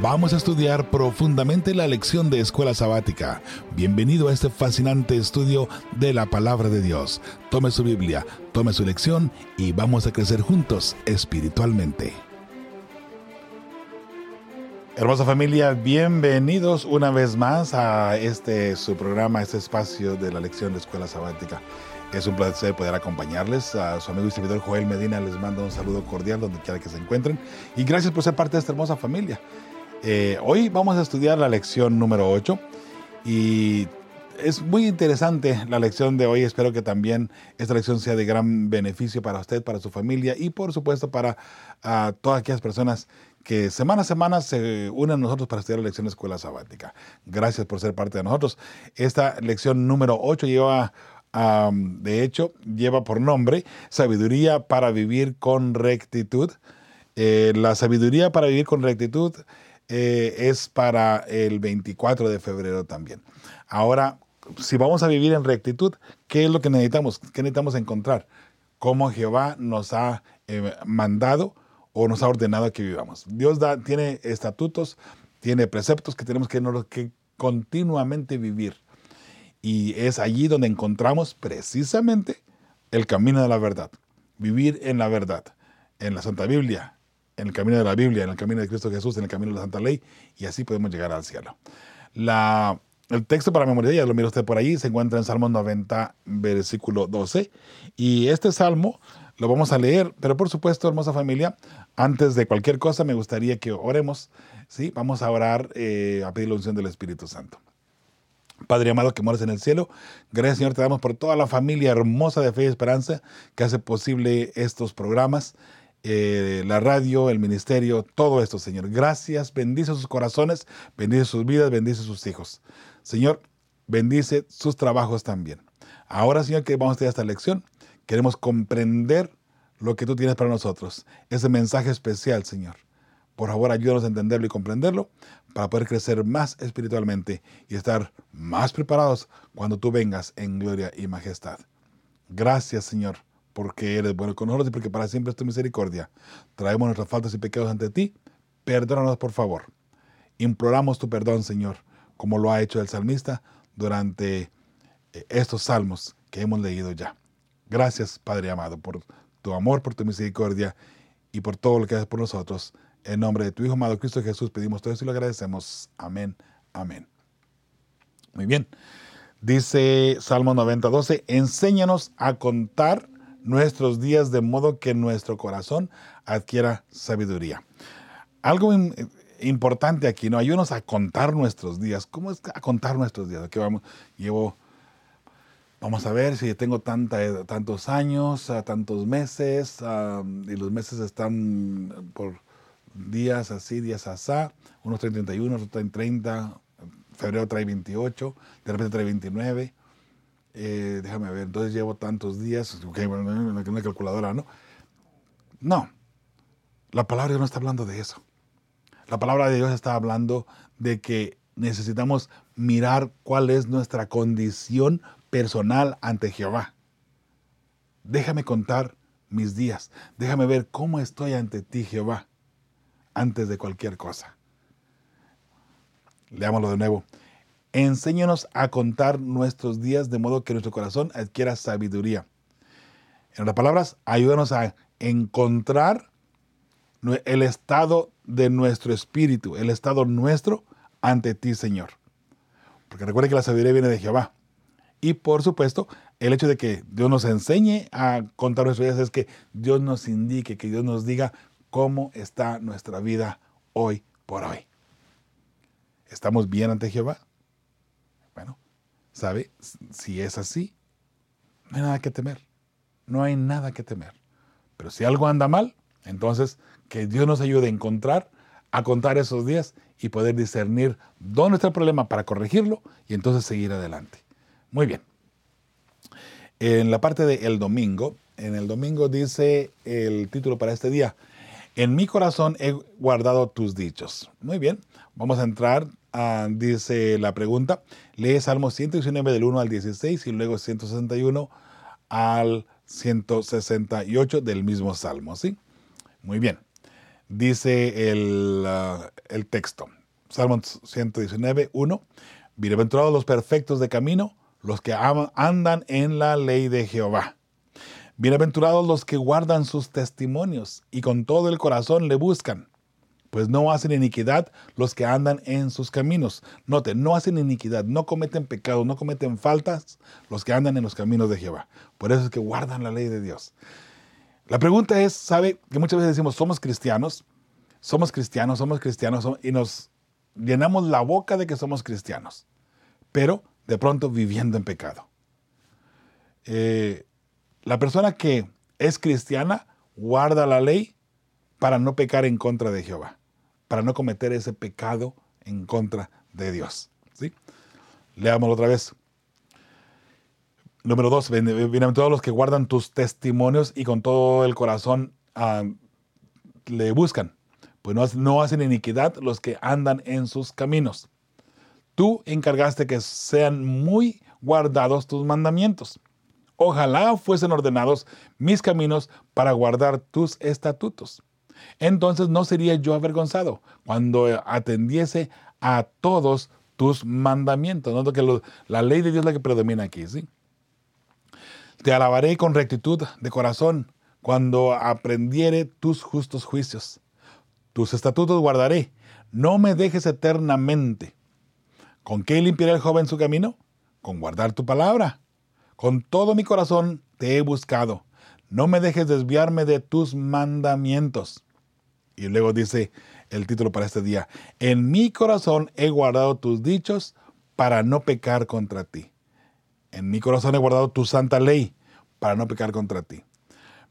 Vamos a estudiar profundamente la lección de escuela sabática. Bienvenido a este fascinante estudio de la palabra de Dios. Tome su Biblia, tome su lección y vamos a crecer juntos espiritualmente. Hermosa familia, bienvenidos una vez más a este su programa, este espacio de la lección de escuela sabática. Es un placer poder acompañarles. A su amigo y servidor Joel Medina les mando un saludo cordial donde quiera que se encuentren. Y gracias por ser parte de esta hermosa familia. Eh, hoy vamos a estudiar la lección número 8 y es muy interesante la lección de hoy. Espero que también esta lección sea de gran beneficio para usted, para su familia y por supuesto para todas aquellas personas que semana a semana se unen a nosotros para estudiar la lección de escuela sabática. Gracias por ser parte de nosotros. Esta lección número 8 lleva, de hecho, lleva por nombre Sabiduría para vivir con rectitud. Eh, la sabiduría para vivir con rectitud eh, es para el 24 de febrero también. Ahora, si vamos a vivir en rectitud, ¿qué es lo que necesitamos? ¿Qué necesitamos encontrar? Cómo Jehová nos ha eh, mandado o nos ha ordenado que vivamos. Dios da, tiene estatutos, tiene preceptos que tenemos que, que continuamente vivir. Y es allí donde encontramos precisamente el camino de la verdad. Vivir en la verdad. En la Santa Biblia, en el camino de la Biblia, en el camino de Cristo Jesús, en el camino de la Santa Ley, y así podemos llegar al cielo. El texto para memoria, ya lo mira usted por ahí, se encuentra en Salmo 90, versículo 12, y este salmo lo vamos a leer, pero por supuesto, hermosa familia, antes de cualquier cosa me gustaría que oremos, ¿sí? Vamos a orar eh, a pedir la unción del Espíritu Santo. Padre amado que moras en el cielo, gracias Señor, te damos por toda la familia hermosa de fe y esperanza que hace posible estos programas. Eh, la radio, el ministerio, todo esto, Señor. Gracias, bendice sus corazones, bendice sus vidas, bendice sus hijos. Señor, bendice sus trabajos también. Ahora, Señor, que vamos a tener esta lección, queremos comprender lo que tú tienes para nosotros, ese mensaje especial, Señor. Por favor, ayúdanos a entenderlo y comprenderlo para poder crecer más espiritualmente y estar más preparados cuando tú vengas en gloria y majestad. Gracias, Señor porque eres bueno con nosotros y porque para siempre es tu misericordia. Traemos nuestras faltas y pecados ante ti. Perdónanos, por favor. Imploramos tu perdón, Señor, como lo ha hecho el salmista durante eh, estos salmos que hemos leído ya. Gracias, Padre amado, por tu amor, por tu misericordia y por todo lo que haces por nosotros. En nombre de tu Hijo amado Cristo Jesús pedimos todo eso y lo agradecemos. Amén. Amén. Muy bien. Dice Salmo 90, 12, enséñanos a contar nuestros días de modo que nuestro corazón adquiera sabiduría. Algo importante aquí, ¿no? Ayúdanos a contar nuestros días. ¿Cómo es a contar nuestros días? Aquí vamos, llevo, vamos a ver si tengo tanta, tantos años, tantos meses, y los meses están por días así, días asá, unos traen 31, otros traen 30, febrero trae 28, de repente trae 29, eh, déjame ver, entonces llevo tantos días, okay, bueno, una calculadora, ¿no? No, la palabra de Dios no está hablando de eso. La palabra de Dios está hablando de que necesitamos mirar cuál es nuestra condición personal ante Jehová. Déjame contar mis días, déjame ver cómo estoy ante ti, Jehová, antes de cualquier cosa. Leámoslo de nuevo. Enséñanos a contar nuestros días de modo que nuestro corazón adquiera sabiduría. En otras palabras, ayúdanos a encontrar el estado de nuestro espíritu, el estado nuestro ante ti, Señor. Porque recuerde que la sabiduría viene de Jehová. Y por supuesto, el hecho de que Dios nos enseñe a contar nuestros días es que Dios nos indique, que Dios nos diga cómo está nuestra vida hoy por hoy. ¿Estamos bien ante Jehová? ¿Sabe? Si es así, no hay nada que temer. No hay nada que temer. Pero si algo anda mal, entonces que Dios nos ayude a encontrar, a contar esos días y poder discernir dónde está el problema para corregirlo y entonces seguir adelante. Muy bien. En la parte del domingo, en el domingo dice el título para este día, en mi corazón he guardado tus dichos. Muy bien, vamos a entrar Ah, dice la pregunta, lee Salmo 119 del 1 al 16 y luego 161 al 168 del mismo Salmo, ¿sí? Muy bien. dice el, ah, el texto. Salmos 119, 1. Bienaventurados los perfectos de camino, los que andan en la ley de Jehová. Bienaventurados los que guardan sus testimonios y con todo el corazón le buscan, pues no hacen iniquidad los que andan en sus caminos. Note, no hacen iniquidad, no cometen pecado, no cometen faltas los que andan en los caminos de Jehová. Por eso es que guardan la ley de Dios. La pregunta es, ¿sabe? Que muchas veces decimos, somos cristianos, somos cristianos, somos cristianos, y nos llenamos la boca de que somos cristianos, pero de pronto viviendo en pecado. Eh, la persona que es cristiana guarda la ley para no pecar en contra de Jehová, para no cometer ese pecado en contra de Dios. ¿sí? Leámoslo otra vez. Número dos, todos los que guardan tus testimonios y con todo el corazón ah, le buscan, pues no, hacen iniquidad los que andan en sus caminos. Tú encargaste que sean muy guardados tus mandamientos. Ojalá fuesen ordenados mis caminos para guardar tus estatutos. Entonces no sería yo avergonzado cuando atendiese a todos tus mandamientos. Noto que la ley de Dios es la que predomina aquí, ¿sí? Te alabaré con rectitud de corazón cuando aprendiere tus justos juicios. Tus estatutos guardaré. No me dejes eternamente. ¿Con qué limpiará el joven su camino? Con guardar tu palabra. Con todo mi corazón te he buscado. No me dejes desviarme de tus mandamientos. Y luego dice el título para este día, en mi corazón he guardado tus dichos para no pecar contra ti. En mi corazón he guardado tu santa ley para no pecar contra ti.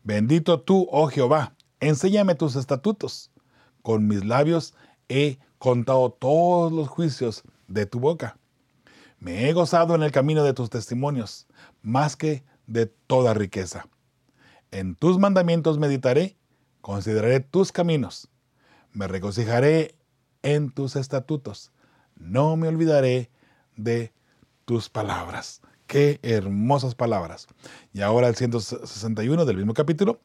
Bendito tú, oh Jehová, enséñame tus estatutos. Con mis labios he contado todos los juicios de tu boca. Me he gozado en el camino de tus testimonios, más que de toda riqueza. En tus mandamientos meditaré, consideraré tus caminos. Me regocijaré en tus estatutos. No me olvidaré de tus palabras. Qué hermosas palabras. Y ahora el 161 del mismo capítulo,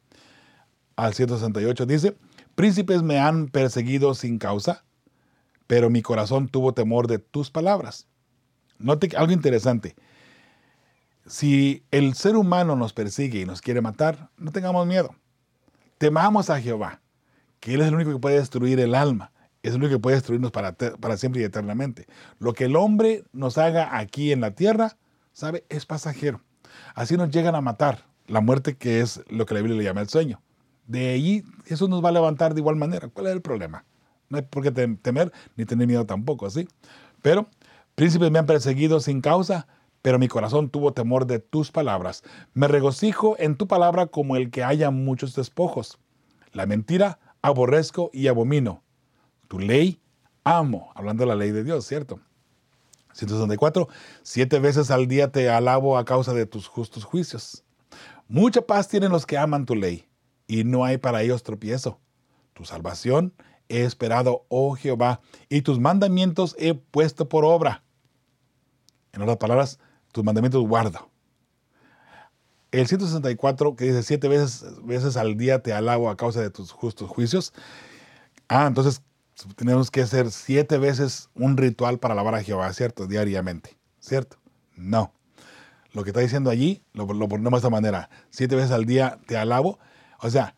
al 168 dice, príncipes me han perseguido sin causa, pero mi corazón tuvo temor de tus palabras. Note algo interesante. Si el ser humano nos persigue y nos quiere matar, no tengamos miedo. Temamos a Jehová, que Él es el único que puede destruir el alma, es el único que puede destruirnos para, para siempre y eternamente. Lo que el hombre nos haga aquí en la tierra, ¿sabe? Es pasajero. Así nos llegan a matar, la muerte que es lo que la Biblia le llama el sueño. De allí Jesús nos va a levantar de igual manera. ¿Cuál es el problema? No hay por qué temer ni tener miedo tampoco, ¿sí? Pero príncipes me han perseguido sin causa, pero mi corazón tuvo temor de tus palabras. Me regocijo en tu palabra como el que haya muchos despojos. La mentira aborrezco y abomino. Tu ley amo, hablando de la ley de Dios, ¿cierto? 164. Siete veces al día te alabo a causa de tus justos juicios. Mucha paz tienen los que aman tu ley, y no hay para ellos tropiezo. Tu salvación he esperado, oh Jehová, y tus mandamientos he puesto por obra. En otras palabras, tus mandamientos guardo. El 164 que dice siete veces, veces al día te alabo a causa de tus justos juicios. Ah, entonces tenemos que hacer siete veces un ritual para alabar a Jehová, ¿cierto? Diariamente, ¿cierto? No. Lo que está diciendo allí lo, lo ponemos de esta manera. Siete veces al día te alabo. O sea,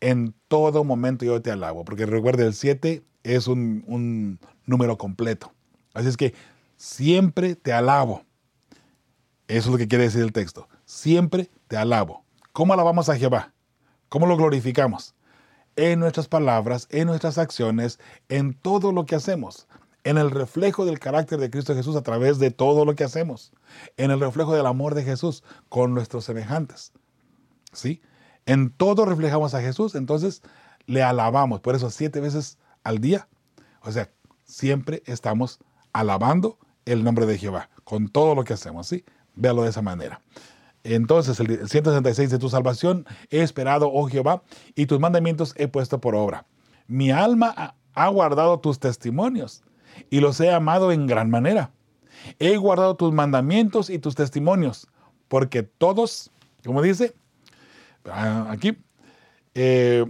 en todo momento yo te alabo. Porque recuerde, el siete es un, un número completo. Así es que siempre te alabo. Eso es lo que quiere decir el texto. Siempre te alabo. ¿Cómo alabamos a Jehová? ¿Cómo lo glorificamos? en nuestras palabras, en nuestras acciones, en todo lo que hacemos, en el reflejo del carácter de Cristo Jesús a través de todo lo que hacemos, en el reflejo del amor de Jesús con nuestros semejantes. ¿Sí? En todo reflejamos a Jesús, entonces le alabamos. Por eso siete veces al día, o sea, siempre estamos alabando el nombre de Jehová con todo lo que hacemos, ¿sí? Véalo de esa manera. Entonces, el 166 de tu salvación he esperado, oh Jehová, y tus mandamientos he puesto por obra. Mi alma ha guardado tus testimonios y los he amado en gran manera. He guardado tus mandamientos y tus testimonios, porque todos, como dice ah, aquí, eh,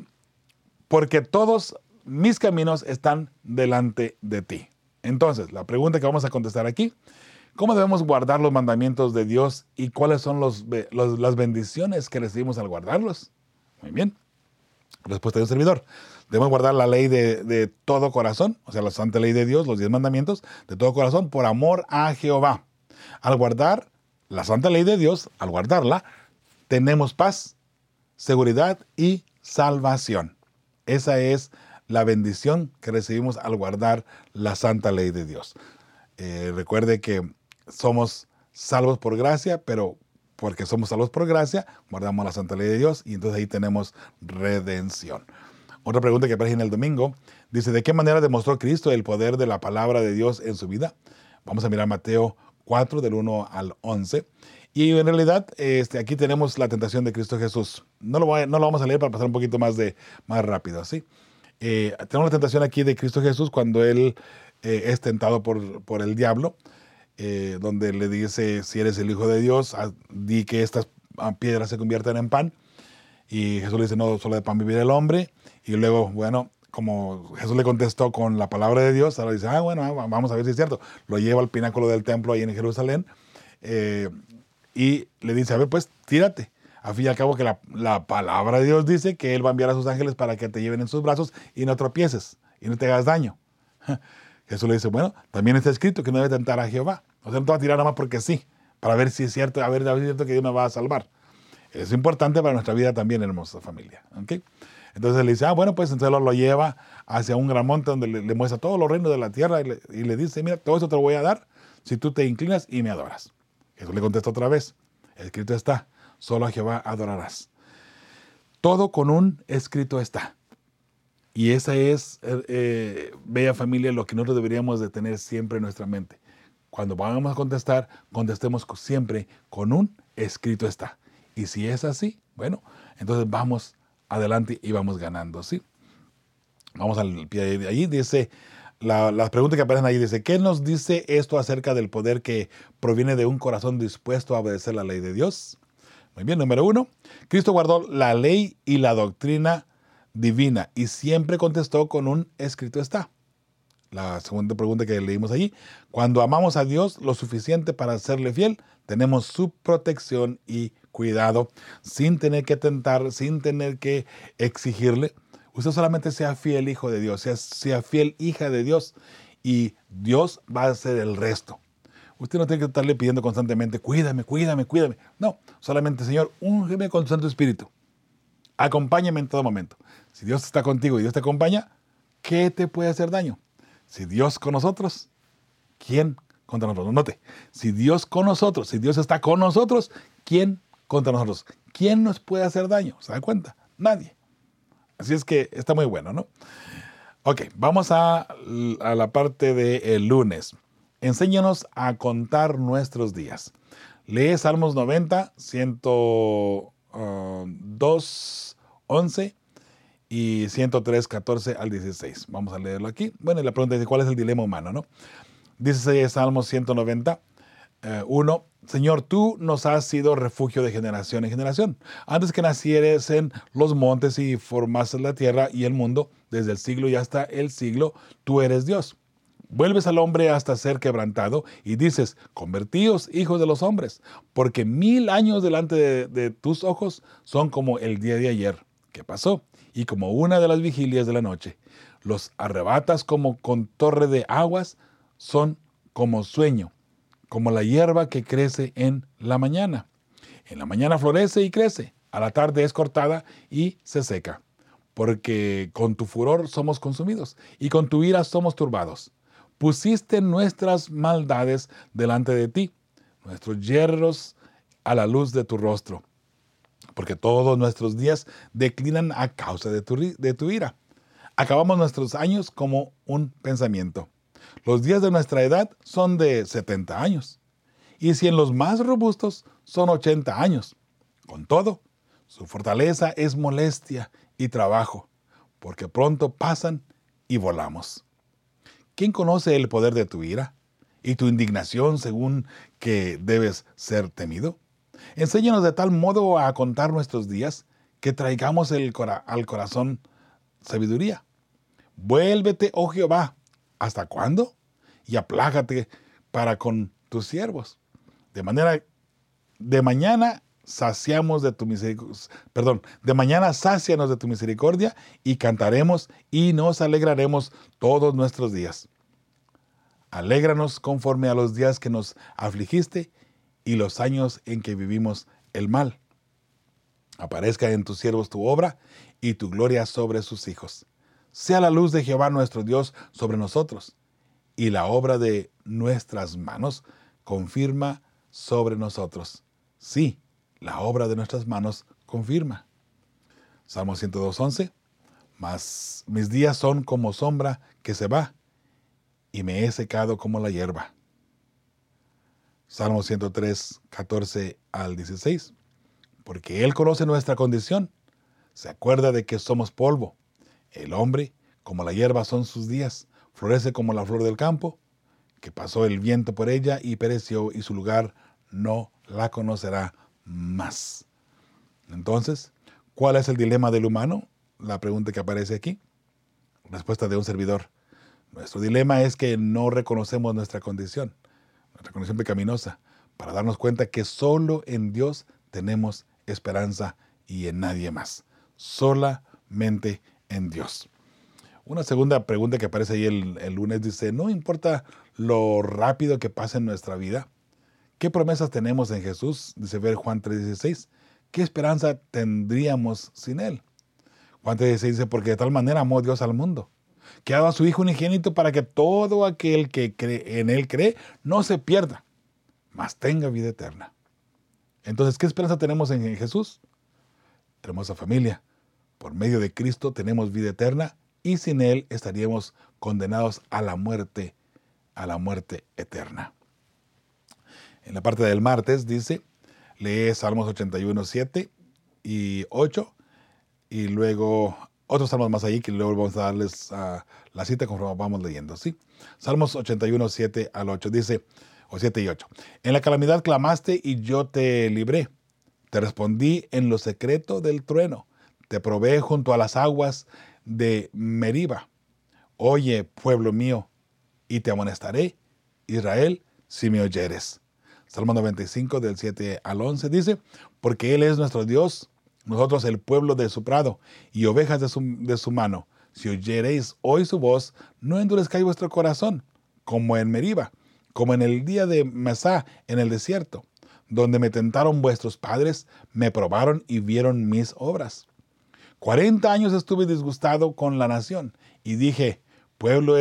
porque todos mis caminos están delante de ti. Entonces, la pregunta que vamos a contestar aquí, ¿cómo debemos guardar los mandamientos de Dios y cuáles son las bendiciones que recibimos al guardarlos? Muy bien. Respuesta de un servidor. Debemos guardar la ley de, todo corazón, o sea, la santa ley de Dios, los diez mandamientos, de todo corazón, por amor a Jehová. Al guardar la santa ley de Dios, al guardarla, tenemos paz, seguridad y salvación. Esa es la bendición que recibimos al guardar la santa ley de Dios. Eh, recuerde que somos salvos por gracia, pero porque somos salvos por gracia, guardamos la santa ley de Dios y entonces ahí tenemos redención. Otra pregunta que aparece en el domingo dice, ¿de qué manera demostró Cristo el poder de la palabra de Dios en su vida? Vamos a mirar Mateo 4 del 1 al 11. Y en realidad este, aquí tenemos la tentación de Cristo Jesús. No lo, no lo vamos a leer para pasar un poquito más, de, más rápido, ¿sí? Eh, tenemos la tentación aquí de Cristo Jesús cuando Él eh, es tentado por, por el diablo, eh, donde le dice, si eres el Hijo de Dios, di que estas piedras se conviertan en pan. Y Jesús le dice, no, solo de pan vivir el hombre. Y luego, bueno, como Jesús le contestó con la palabra de Dios, ahora dice, ah, bueno, vamos a ver si es cierto. Lo lleva al pináculo del templo ahí en Jerusalén y le dice, a ver, pues tírate. A fin y al cabo que la, palabra de Dios dice que Él va a enviar a sus ángeles para que te lleven en sus brazos y no tropieces y no te hagas daño. Jesús le dice, bueno, también está escrito que no debe tentar a Jehová. O sea, no te va a tirar nada más porque sí, para ver si es cierto, a ver, si es cierto que Dios me va a salvar. Es importante para nuestra vida también, hermosa familia. Entonces le dice, ah, bueno, pues entonces lo, lleva hacia un gran monte donde le, muestra todos los reinos de la tierra y le, y le, dice, mira, todo eso te lo voy a dar si tú te inclinas y me adoras. Jesús le contesta otra vez, escrito está, solo a Jehová adorarás. Todo con un escrito está. Y esa es, eh, eh, bella familia, lo que nosotros deberíamos de tener siempre en nuestra mente. Cuando vamos a contestar, contestemos siempre con un escrito está. Y si es así, bueno, entonces vamos adelante y vamos ganando, ¿sí? Vamos al pie de ahí, dice, las preguntas que aparecen ahí, dice, ¿qué nos dice esto acerca del poder que proviene de un corazón dispuesto a obedecer la ley de Dios? Muy bien, número uno, Cristo guardó la ley y la doctrina divina y siempre contestó con un escrito está. La segunda pregunta que leímos allí, cuando amamos a Dios lo suficiente para serle fiel, tenemos su protección y cuidado sin tener que tentar, sin tener que exigirle. Usted solamente sea fiel hijo de Dios, sea, sea fiel hija de Dios y Dios va a hacer el resto. Usted no tiene que estarle pidiendo constantemente, cuídame, cuídame, cuídame. No, solamente, Señor, úngeme con Santo Espíritu. Acompáñame en todo momento. Si Dios está contigo y Dios te acompaña, ¿qué te puede hacer daño? Si Dios con nosotros, ¿quién contra nosotros? Note, si Dios con nosotros, si Dios está con nosotros, ¿quién contra nosotros? ¿Quién nos puede hacer daño? ¿Se da cuenta? Nadie. Así es que está muy bueno, ¿no? Ok, vamos a, a la parte del lunes. Enséñanos a contar nuestros días. Lee Salmos 90, 102, 11 y 103, 14 al 16. Vamos a leerlo aquí. Bueno, y la pregunta es, ¿cuál es el dilema humano? ¿no? Dice Salmos 190, 1. Señor, tú nos has sido refugio de generación en generación. Antes que naciesen los montes y formases la tierra y el mundo, desde el siglo y hasta el siglo, tú eres Dios. Vuelves al hombre hasta ser quebrantado y dices, convertíos hijos de los hombres, porque mil años delante de, tus ojos son como el día de ayer que pasó y como una de las vigilias de la noche. Los arrebatas como con torre de aguas, son como sueño, como la hierba que crece en la mañana. En la mañana florece y crece, a la tarde es cortada y se seca, porque con tu furor somos consumidos y con tu ira somos turbados pusiste nuestras maldades delante de ti, nuestros hierros a la luz de tu rostro, porque todos nuestros días declinan a causa de tu, de tu ira. Acabamos nuestros años como un pensamiento. Los días de nuestra edad son de 70 años, y si en los más robustos son 80 años. Con todo, su fortaleza es molestia y trabajo, porque pronto pasan y volamos. ¿Quién conoce el poder de tu ira y tu indignación según que debes ser temido? Enséñanos de tal modo a contar nuestros días que traigamos al corazón sabiduría. Vuélvete, oh Jehová, ¿hasta cuándo? Y aplágate para con tus siervos. De manera, de mañana saciamos de tu misericordia, perdón, de mañana sácianos de tu misericordia y cantaremos y nos alegraremos todos nuestros días. Alégranos conforme a los días que nos afligiste y los años en que vivimos el mal. Aparezca en tus siervos tu obra y tu gloria sobre sus hijos. Sea la luz de Jehová nuestro Dios sobre nosotros y la obra de nuestras manos confirma sobre nosotros. Sí, la obra de nuestras manos confirma. Salmo 102.11. Mas mis días son como sombra que se va, y me he secado como la hierba. Salmo 103, 14 al 16. Porque Él conoce nuestra condición, se acuerda de que somos polvo. El hombre, como la hierba son sus días, florece como la flor del campo, que pasó el viento por ella y pereció, y su lugar no la conocerá más. Entonces, ¿cuál es el dilema del humano? La pregunta que aparece aquí. Respuesta de un servidor. Nuestro dilema es que no reconocemos nuestra condición, nuestra condición pecaminosa, para darnos cuenta que solo en Dios tenemos esperanza y en nadie más. Solamente en Dios. Una segunda pregunta que aparece ahí el, el, lunes dice, no importa lo rápido que pase en nuestra vida, ¿Qué promesas tenemos en Jesús? Dice ver Juan 3:16. ¿Qué esperanza tendríamos sin Él? Juan 3:16 dice, porque de tal manera amó Dios al mundo, que ha a su Hijo unigénito para que todo aquel que cree, en Él cree no se pierda, mas tenga vida eterna. Entonces, ¿qué esperanza tenemos en Jesús? Hermosa familia, por medio de Cristo tenemos vida eterna y sin Él estaríamos condenados a la muerte, a la muerte eterna. En la parte del martes dice, lee Salmos 81, 7 y 8, y luego otros salmos más ahí que luego vamos a darles la cita conforme vamos leyendo, ¿sí? Salmos 81, 7 al 8 dice, o 7 y 8, en la calamidad clamaste y yo te libré, te respondí en lo secreto del trueno, te probé junto a las aguas de Meriba. Oye, pueblo mío, y te amonestaré, Israel, si me oyeres. Salmo 95 del 7 al 11 dice, porque Él es nuestro Dios, nosotros el pueblo de su prado y ovejas de su, mano. Si oyereis hoy su voz, no endurezcáis vuestro corazón, como en Meriba, como en el día de Masá en el desierto, donde me tentaron vuestros padres, me probaron y vieron mis obras. Cuarenta años estuve disgustado con la nación y dije, pueblo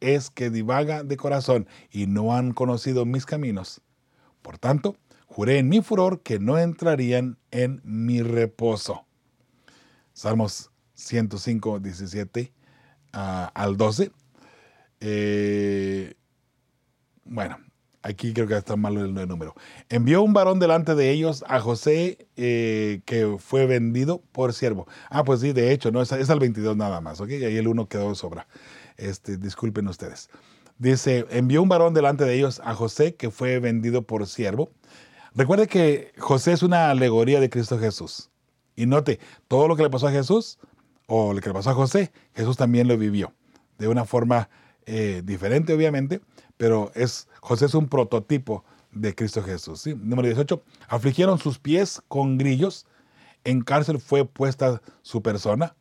es que divaga de corazón y no han conocido mis caminos. Por tanto, juré en mi furor que no entrarían en mi reposo. Salmos 105, 17 ah, al 12. Eh, bueno, aquí creo que está mal el, número. Envió un varón delante de ellos a José eh, que fue vendido por siervo. Ah, pues sí, de hecho, no es, es al 22 nada más, ¿ok? Ahí el uno quedó de sobra. Este, disculpen ustedes. Dice, envió un varón delante de ellos a José que fue vendido por siervo. Recuerde que José es una alegoría de Cristo Jesús. Y note, todo lo que le pasó a Jesús o lo que le pasó a José, Jesús también lo vivió. De una forma eh, diferente, obviamente, pero es, José es un prototipo de Cristo Jesús. Número 18. Afligieron sus pies con grillos. En cárcel fue puesta su persona.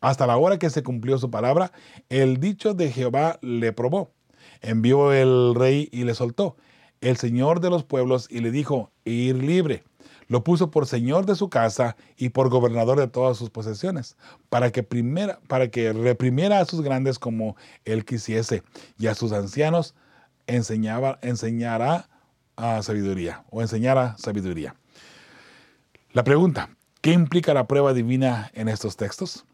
Hasta la hora que se cumplió su palabra, el dicho de Jehová le probó envió el rey y le soltó. El señor de los pueblos y le dijo, ir libre. Lo puso por señor de su casa y por gobernador de todas sus posesiones, para que, primera, para que reprimiera a sus grandes como él quisiese, y a sus ancianos enseñaba, enseñará a sabiduría, o enseñara sabiduría. La pregunta, ¿qué implica la prueba divina en estos textos?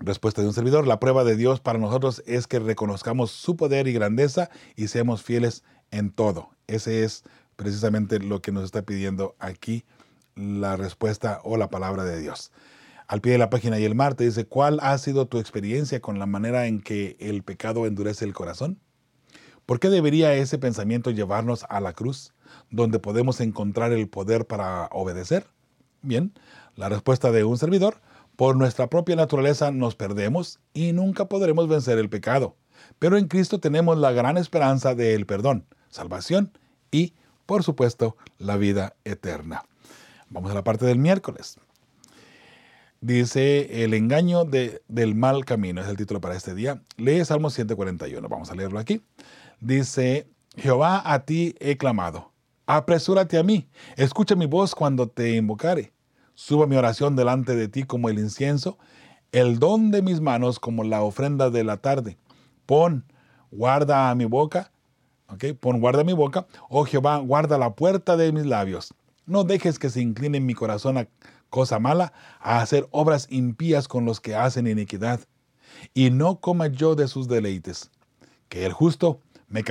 Respuesta de un servidor, la prueba de Dios para nosotros es que reconozcamos su poder y grandeza y seamos fieles en todo. Ese es precisamente lo que nos está pidiendo aquí la respuesta o la palabra de Dios. Al pie de la página y el mar te dice, ¿cuál ha sido tu experiencia con la manera en que el pecado endurece el corazón? ¿Por qué debería ese pensamiento llevarnos a la cruz, donde podemos encontrar el poder para obedecer? Bien, la respuesta de un servidor Por nuestra propia naturaleza nos perdemos y nunca podremos vencer el pecado. Pero en Cristo tenemos la gran esperanza del perdón, salvación y, por supuesto, la vida eterna. Vamos a la parte del miércoles. Dice el engaño del mal camino, es el título para este día. Lee Salmo 141, vamos a leerlo aquí. Dice, Jehová a ti he clamado, apresúrate a mí, escucha mi voz cuando te invocare. Suba mi oración delante de ti como el incienso, el don de mis manos como la ofrenda de la tarde. Pon, guarda a mi boca, Pon, guarda mi boca, oh Jehová, guarda la puerta de mis labios. No dejes que se incline mi corazón a cosa mala, a hacer obras impías con los que hacen iniquidad, y no coma yo de sus deleites. Que el justo me,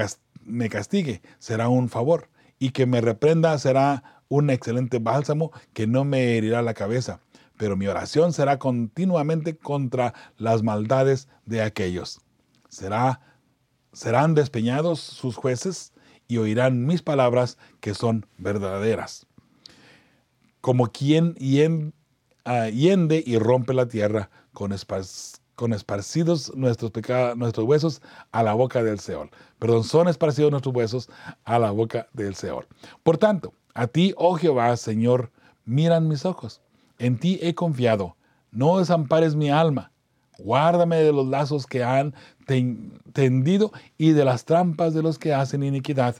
castigue será un favor, y que me reprenda será un excelente bálsamo que no me herirá la cabeza. Pero mi oración será continuamente contra las maldades de aquellos. Será, serán despeñados sus jueces y oirán mis palabras que son verdaderas como quien ah, hiende y rompe la tierra con, esparcidos nuestros, nuestros huesos a la boca del Seol. Perdón, son esparcidos nuestros huesos a la boca del Seol. Por tanto, a ti, oh Jehová, Señor, miran mis ojos. En ti he confiado. No desampares mi alma. Guárdame de los lazos que han tendido y de las trampas de los que hacen iniquidad.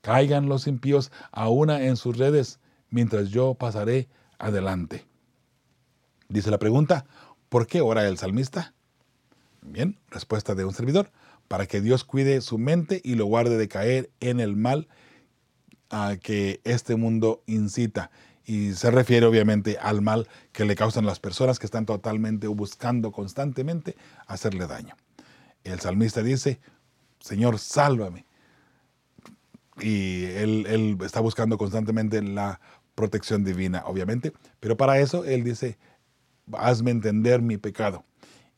Caigan los impíos a una en sus redes mientras yo pasaré adelante. Dice la pregunta, ¿por qué ora el salmista? Bien, respuesta de un servidor, para que Dios cuide su mente y lo guarde de caer en el mal a que este mundo incita. Y se refiere obviamente al mal que le causan las personas que están totalmente buscando constantemente hacerle daño. El salmista dice, Señor, sálvame. Y él, está buscando constantemente la protección divina, obviamente, pero para eso Él dice, hazme entender mi pecado.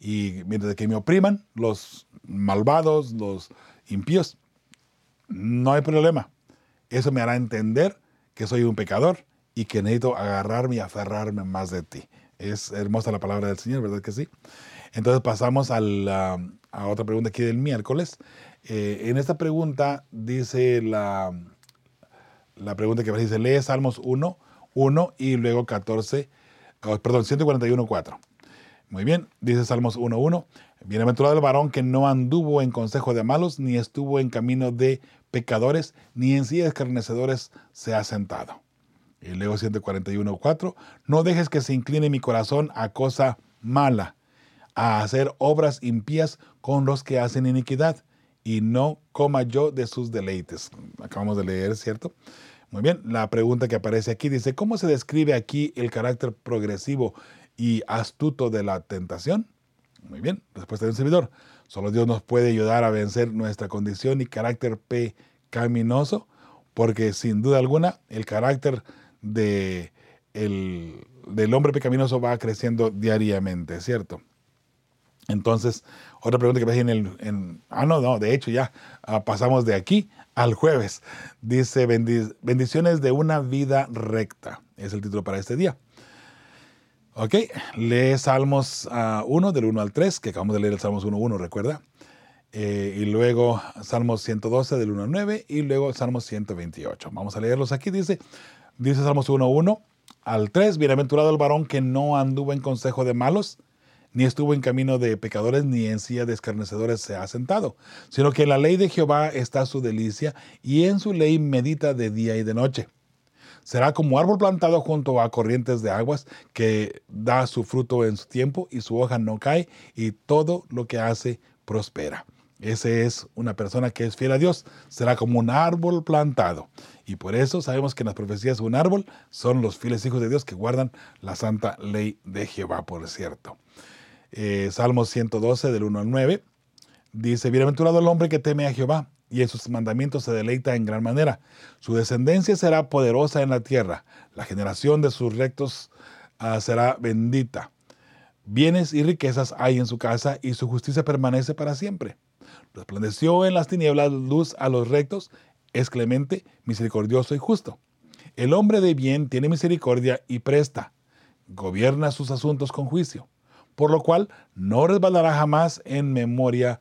Y mientras que me opriman los malvados, los impíos, no hay problema. Eso me hará entender que soy un pecador y que necesito agarrarme y aferrarme más de ti. Es hermosa la palabra del Señor, ¿verdad que sí? Entonces pasamos a, a otra pregunta aquí del miércoles. Eh, en esta pregunta dice la, pregunta que dice, lee Salmos 1, 1 y luego 14, perdón, 141, 4. Muy bien, dice Salmos 1, 1. Bienaventurado el varón que no anduvo en consejo de malos, ni estuvo en camino de pecadores, ni en silla de escarnecedores se ha sentado. Y luego 141, 4. No dejes que se incline mi corazón a cosa mala, a hacer obras impías con los que hacen iniquidad y no coma yo de sus deleites. Acabamos de leer, ¿cierto? Muy bien, la pregunta que aparece aquí dice, ¿cómo se describe aquí el carácter progresivo y astuto de la tentación? Muy bien, respuesta del servidor. Solo Dios nos puede ayudar a vencer nuestra condición y carácter pecaminoso, porque sin duda alguna el carácter de el, del hombre pecaminoso va creciendo diariamente, ¿cierto? Entonces, otra pregunta que me en el... En, ah, no, no, de hecho ya ah, pasamos de aquí al jueves. Dice, bendiciones de una vida recta. Es el título para este día. Ok, lee Salmos 1 ah, del 1 al 3, que acabamos de leer el Salmos 1.1, recuerda. Eh, y luego Salmos 112 del 1 al 9 y luego Salmos 128. Vamos a leerlos aquí. Dice, dice Salmos 1.1 al 3, bienaventurado el varón que no anduvo en consejo de malos ni estuvo en camino de pecadores, ni en silla de escarnecedores se ha sentado, sino que la ley de Jehová está su delicia, y en su ley medita de día y de noche. Será como árbol plantado junto a corrientes de aguas, que da su fruto en su tiempo, y su hoja no cae, y todo lo que hace prospera. Ese es una persona que es fiel a Dios. Será como un árbol plantado. Y por eso sabemos que en las profecías un árbol son los fieles hijos de Dios que guardan la santa ley de Jehová, por cierto. Eh, Salmos 112 del 1 al 9, dice, Bienaventurado el hombre que teme a Jehová y en sus mandamientos se deleita en gran manera. Su descendencia será poderosa en la tierra, la generación de sus rectos ah, será bendita. Bienes y riquezas hay en su casa y su justicia permanece para siempre. Resplandeció en las tinieblas luz a los rectos, es clemente, misericordioso y justo. El hombre de bien tiene misericordia y presta gobierna sus asuntos con juicio, por lo cual no resbalará jamás en memoria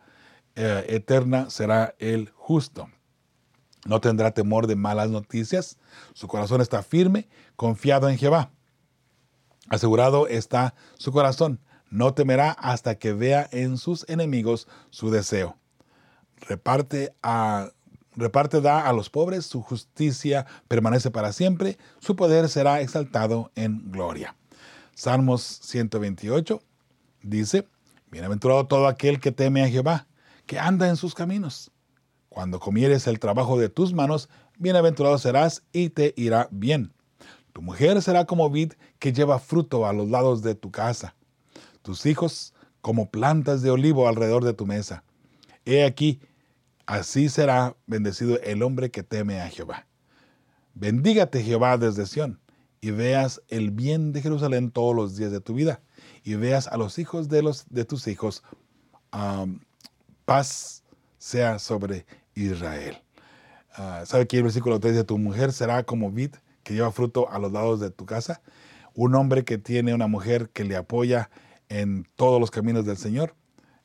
eh, eterna será el justo. No tendrá temor de malas noticias, su corazón está firme, confiado en Jehová. Asegurado está su corazón, no temerá hasta que vea en sus enemigos su deseo. Reparte a reparte da a los pobres, su justicia permanece para siempre, su poder será exaltado en gloria. Salmos 128 dice, Bienaventurado todo aquel que teme a Jehová, que anda en sus caminos. Cuando comieres el trabajo de tus manos, bienaventurado serás y te irá bien. Tu mujer será como vid que lleva fruto a los lados de tu casa. Tus hijos como plantas de olivo alrededor de tu mesa. He aquí, así será bendecido el hombre que teme a Jehová. Bendígate Jehová desde Sión, y veas el bien de Jerusalén todos los días de tu vida, y veas a los hijos de, los, de tus hijos. paz sea sobre Israel. Ah, ¿Sabe que el versículo 3 dice, tu mujer será como vid que lleva fruto a los lados de tu casa? Un hombre que tiene una mujer que le apoya en todos los caminos del Señor,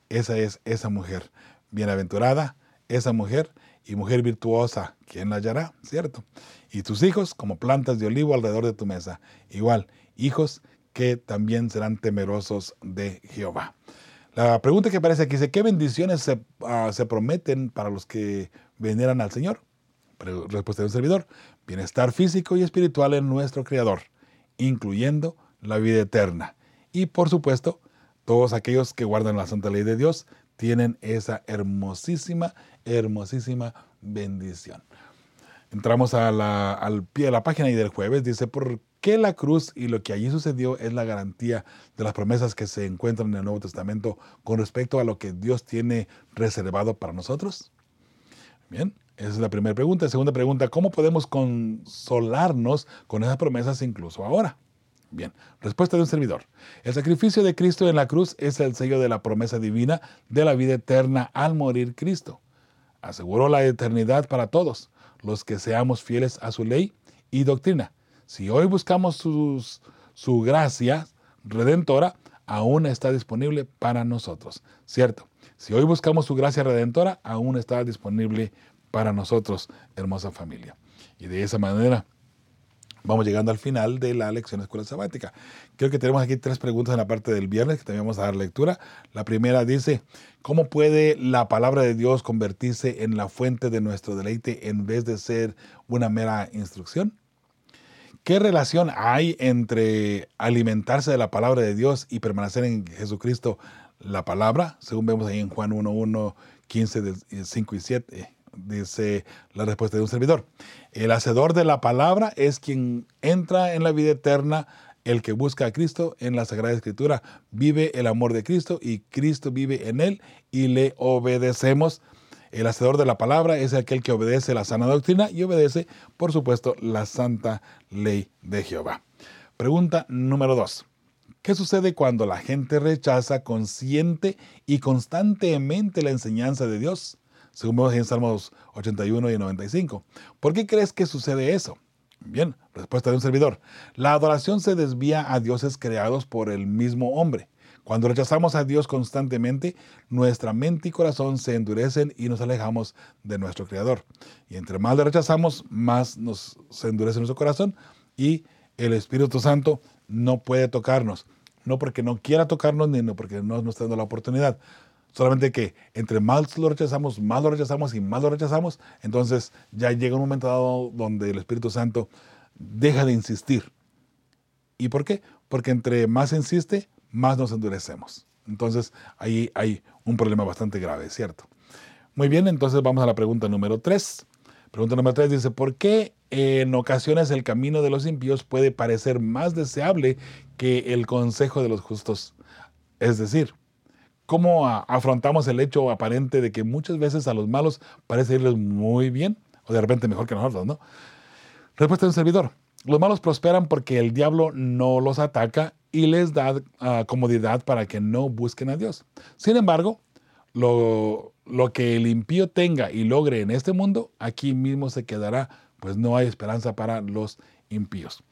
esa es esa mujer. Bienaventurada, esa mujer y mujer virtuosa, ¿quién la hallará? ¿Cierto? Y tus hijos como plantas de olivo alrededor de tu mesa. Igual, hijos que también serán temerosos de Jehová. La pregunta que aparece aquí dice, ¿qué bendiciones se, ah, se prometen para los que veneran al Señor? Respuesta de un servidor, bienestar físico y espiritual en nuestro Creador, incluyendo la vida eterna. Y por supuesto, todos aquellos que guardan la santa ley de Dios tienen esa hermosísima, hermosísima bendición. Entramos al pie de la página y del jueves dice, ¿por qué la cruz y lo que allí sucedió es la garantía de las promesas que se encuentran en el Nuevo Testamento con respecto a lo que Dios tiene reservado para nosotros? Bien, esa es la primera pregunta. segunda pregunta, ¿cómo podemos consolarnos con esas promesas incluso ahora? Bien, respuesta de un servidor. El sacrificio de Cristo en la cruz es el sello de la promesa divina de la vida eterna al morir Cristo. Aseguró la eternidad para todos los que seamos fieles a su ley y doctrina. Si hoy buscamos su gracia redentora, aún está disponible para nosotros. ¿Cierto? Si hoy buscamos su gracia redentora, aún está disponible para nosotros, hermosa familia. Y de esa manera vamos llegando al final de la lección de escuela sabática. Creo que tenemos aquí tres preguntas en la parte del viernes que también vamos a dar lectura. La primera dice, ¿cómo puede la palabra de Dios convertirse en la fuente de nuestro deleite en vez de ser una mera instrucción? ¿Qué relación hay entre alimentarse de la palabra de Dios y permanecer en Jesucristo, la palabra? Según vemos ahí en Juan 1.1, 15, 5 y 7 dice la respuesta de un servidor. El hacedor de la palabra es quien entra en la vida eterna, el que busca a Cristo en la Sagrada Escritura, vive el amor de Cristo y Cristo vive en él y le obedecemos. El hacedor de la palabra es aquel que obedece la sana doctrina y obedece, por supuesto, la santa ley de Jehová. Pregunta número dos. ¿Qué sucede cuando la gente rechaza consciente y constantemente la enseñanza de Dios? Según vemos en Salmos 81 y 95. ¿Por qué crees que sucede eso? Bien, respuesta de un servidor. La adoración se desvía a dioses creados por el mismo hombre. Cuando rechazamos a Dios constantemente, nuestra mente y corazón se endurecen y nos alejamos de nuestro Creador. Y entre más le rechazamos, más nos se endurece nuestro corazón y el Espíritu Santo no puede tocarnos. No porque no quiera tocarnos, ni no porque no nos está dando la oportunidad, Solamente que entre más lo rechazamos, más lo rechazamos y más lo rechazamos, entonces ya llega un momento dado donde el Espíritu Santo deja de insistir. ¿Y por qué? Porque entre más insiste, más nos endurecemos. Entonces ahí hay un problema bastante grave, ¿cierto? Muy bien, entonces vamos a la pregunta número 3. Pregunta número 3 dice, ¿por qué en ocasiones el camino de los impíos puede parecer más deseable que el consejo de los justos? Es decir, cómo afrontamos el hecho aparente de que muchas veces a los malos parece irles muy bien, o de repente mejor que nosotros, ¿no? Respuesta de un servidor. Los malos prosperan porque el diablo no los ataca y les da ah, comodidad para que no busquen a Dios. Sin embargo, lo, lo que el impío tenga y logre en este mundo, aquí mismo se quedará, pues no hay esperanza para los impíos.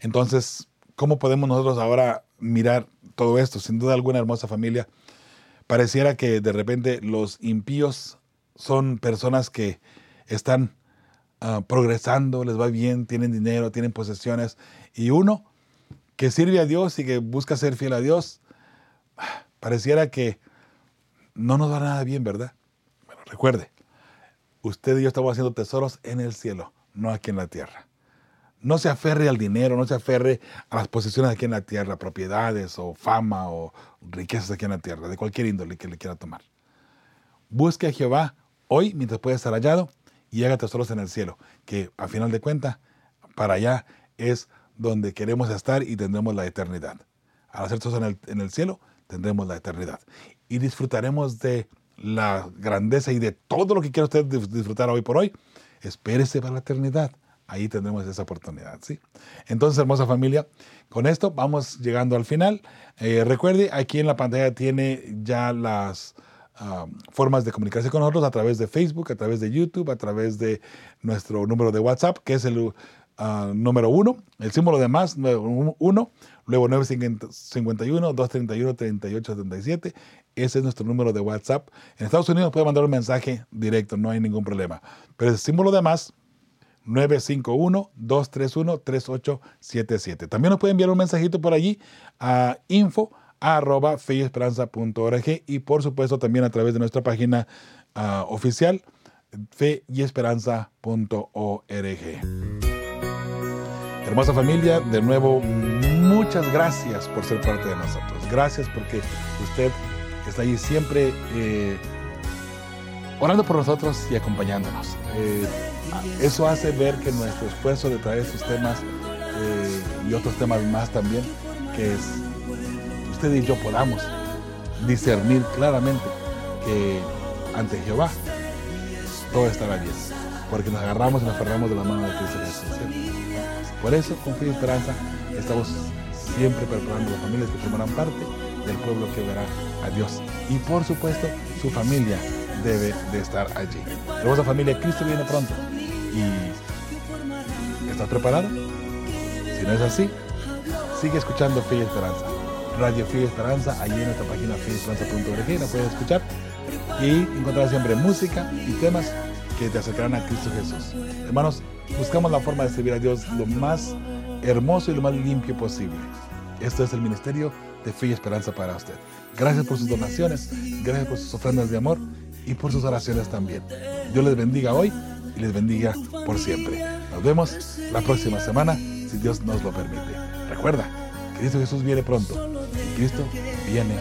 Entonces, ¿cómo podemos nosotros ahora mirar todo esto? Sin duda alguna, hermosa familia, pareciera que de repente los impíos son personas que están ah, progresando, les va bien, tienen dinero, tienen posesiones, y uno que sirve a Dios y que busca ser fiel a Dios, pareciera que no nos va nada bien, ¿verdad? Bueno, recuerde, usted y yo estamos haciendo tesoros en el cielo, no aquí en la tierra. No se aferre al dinero, no se aferre a las posesiones aquí en la tierra, propiedades o fama o riquezas aquí en la tierra, de cualquier índole que le quiera tomar. Busque a Jehová hoy mientras pueda estar hallado y haga tesoros en el cielo, que a final de cuentas, para allá es donde queremos estar y tendremos la eternidad. Al hacer tesoros en el, en el cielo, tendremos la eternidad. Y disfrutaremos de la grandeza y de todo lo que quiera usted disfrutar hoy por hoy. Espérese para la eternidad. Ahí tendremos esa oportunidad, ¿sí? Entonces, hermosa familia, con esto vamos llegando al final. Eh, recuerde, aquí en la pantalla tiene ya las formas de comunicarse con nosotros a través de Facebook, a través de YouTube, a través de nuestro número de WhatsApp, que es el uh, número uno, el símbolo de más, uno, luego 951-231-3877. Ese es nuestro número de WhatsApp. En Estados Unidos puede mandar un mensaje directo, no hay ningún problema. Pero el símbolo de más, 951-231-3877. También nos puede enviar un mensajito por allí a info arroba feyesperanza.org y por supuesto también a través de nuestra página uh, oficial feyesperanza.org. Hermosa familia, de nuevo muchas gracias por ser parte de nosotros. Gracias porque usted está ahí siempre eh, orando por nosotros y acompañándonos. Eh, eso hace ver que nuestro esfuerzo de traer estos temas eh, y otros temas más también, que es usted y yo podamos discernir claramente que ante Jehová todo estará bien, porque nos agarramos y nos aferramos de la mano de Cristo Jesús. Por eso, con fe esperanza, estamos siempre preparando las familias que formarán parte del pueblo que verá a Dios. Y por supuesto, su familia debe de estar allí. Hermosa familia, Cristo viene pronto. ¿Y estás preparado? Si no es así, sigue escuchando Fe y Esperanza. Radio Fe y Esperanza, allí en nuestra página feyesperanza.org, la puedes escuchar y encontrar siempre música y temas que te acercarán a Cristo Jesús. Hermanos, buscamos la forma de servir a Dios lo más hermoso y lo más limpio posible. Esto es el ministerio de fe y esperanza para usted. Gracias por sus donaciones, gracias por sus ofrendas de amor y por sus oraciones también. Dios les bendiga hoy y les bendiga por siempre. Nos vemos la próxima semana, si Dios nos lo permite. Recuerda, Cristo Jesús viene pronto y Cristo viene,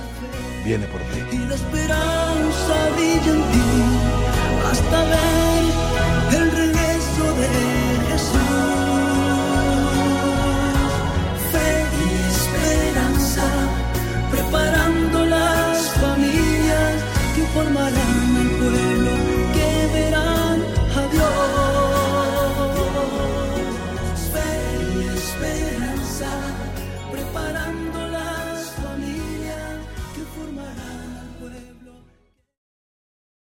viene por ti. Y la esperanza en ti hasta ver